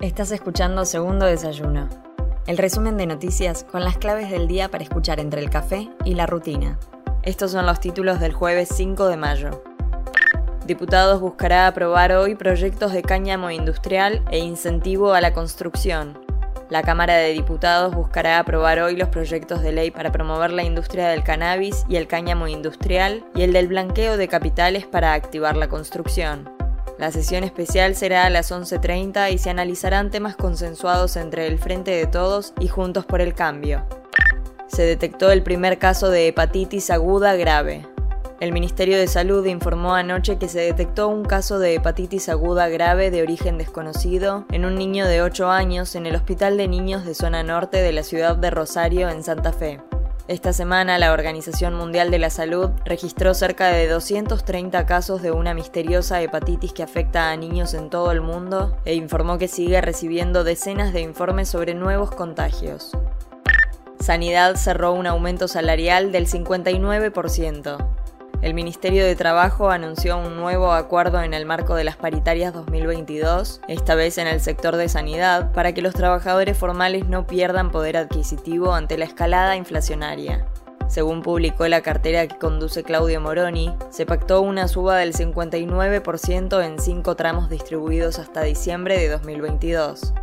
Estás escuchando Segundo Desayuno, el resumen de noticias con las claves del día para escuchar entre el café y la rutina. Estos son los títulos del jueves 5 de mayo. Diputados buscará aprobar hoy proyectos de cáñamo industrial e incentivo a la construcción. La Cámara de Diputados buscará aprobar hoy los proyectos de ley para promover la industria del cannabis y el cáñamo industrial y el del blanqueo de capitales para activar la construcción. La sesión especial será a las 11.30 y se analizarán temas consensuados entre el Frente de Todos y Juntos por el Cambio. Se detectó el primer caso de hepatitis aguda grave. El Ministerio de Salud informó anoche que se detectó un caso de hepatitis aguda grave de origen desconocido en un niño de 8 años en el Hospital de Niños de Zona Norte de la ciudad de Rosario, en Santa Fe. Esta semana la Organización Mundial de la Salud registró cerca de 230 casos de una misteriosa hepatitis que afecta a niños en todo el mundo e informó que sigue recibiendo decenas de informes sobre nuevos contagios. Sanidad cerró un aumento salarial del 59%. El Ministerio de Trabajo anunció un nuevo acuerdo en el marco de las paritarias 2022, esta vez en el sector de sanidad, para que los trabajadores formales no pierdan poder adquisitivo ante la escalada inflacionaria. Según publicó la cartera que conduce Claudio Moroni, se pactó una suba del 59% en cinco tramos distribuidos hasta diciembre de 2022.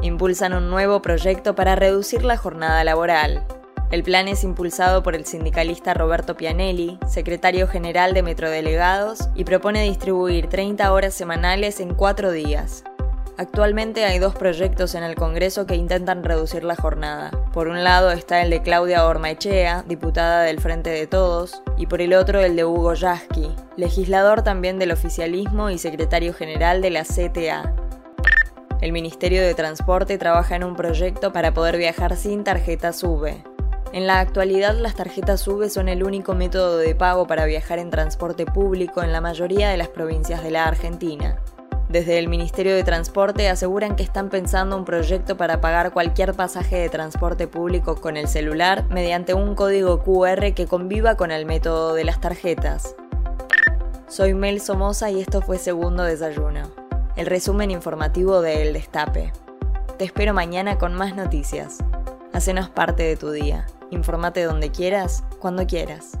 Impulsan un nuevo proyecto para reducir la jornada laboral. El plan es impulsado por el sindicalista Roberto Pianelli, secretario general de Metrodelegados, y propone distribuir 30 horas semanales en cuatro días. Actualmente hay dos proyectos en el Congreso que intentan reducir la jornada. Por un lado está el de Claudia Ormaechea, diputada del Frente de Todos, y por el otro el de Hugo Yasky, legislador también del oficialismo y secretario general de la CTA. El Ministerio de Transporte trabaja en un proyecto para poder viajar sin tarjeta SUBE. En la actualidad las tarjetas SUBE son el único método de pago para viajar en transporte público en la mayoría de las provincias de la Argentina. Desde el Ministerio de Transporte aseguran que están pensando un proyecto para pagar cualquier pasaje de transporte público con el celular mediante un código QR que conviva con el método de las tarjetas. Soy Mel Somoza y esto fue Segundo Desayuno, el resumen informativo de El Destape. Te espero mañana con más noticias. Hacenos parte de tu día. Informate donde quieras, cuando quieras.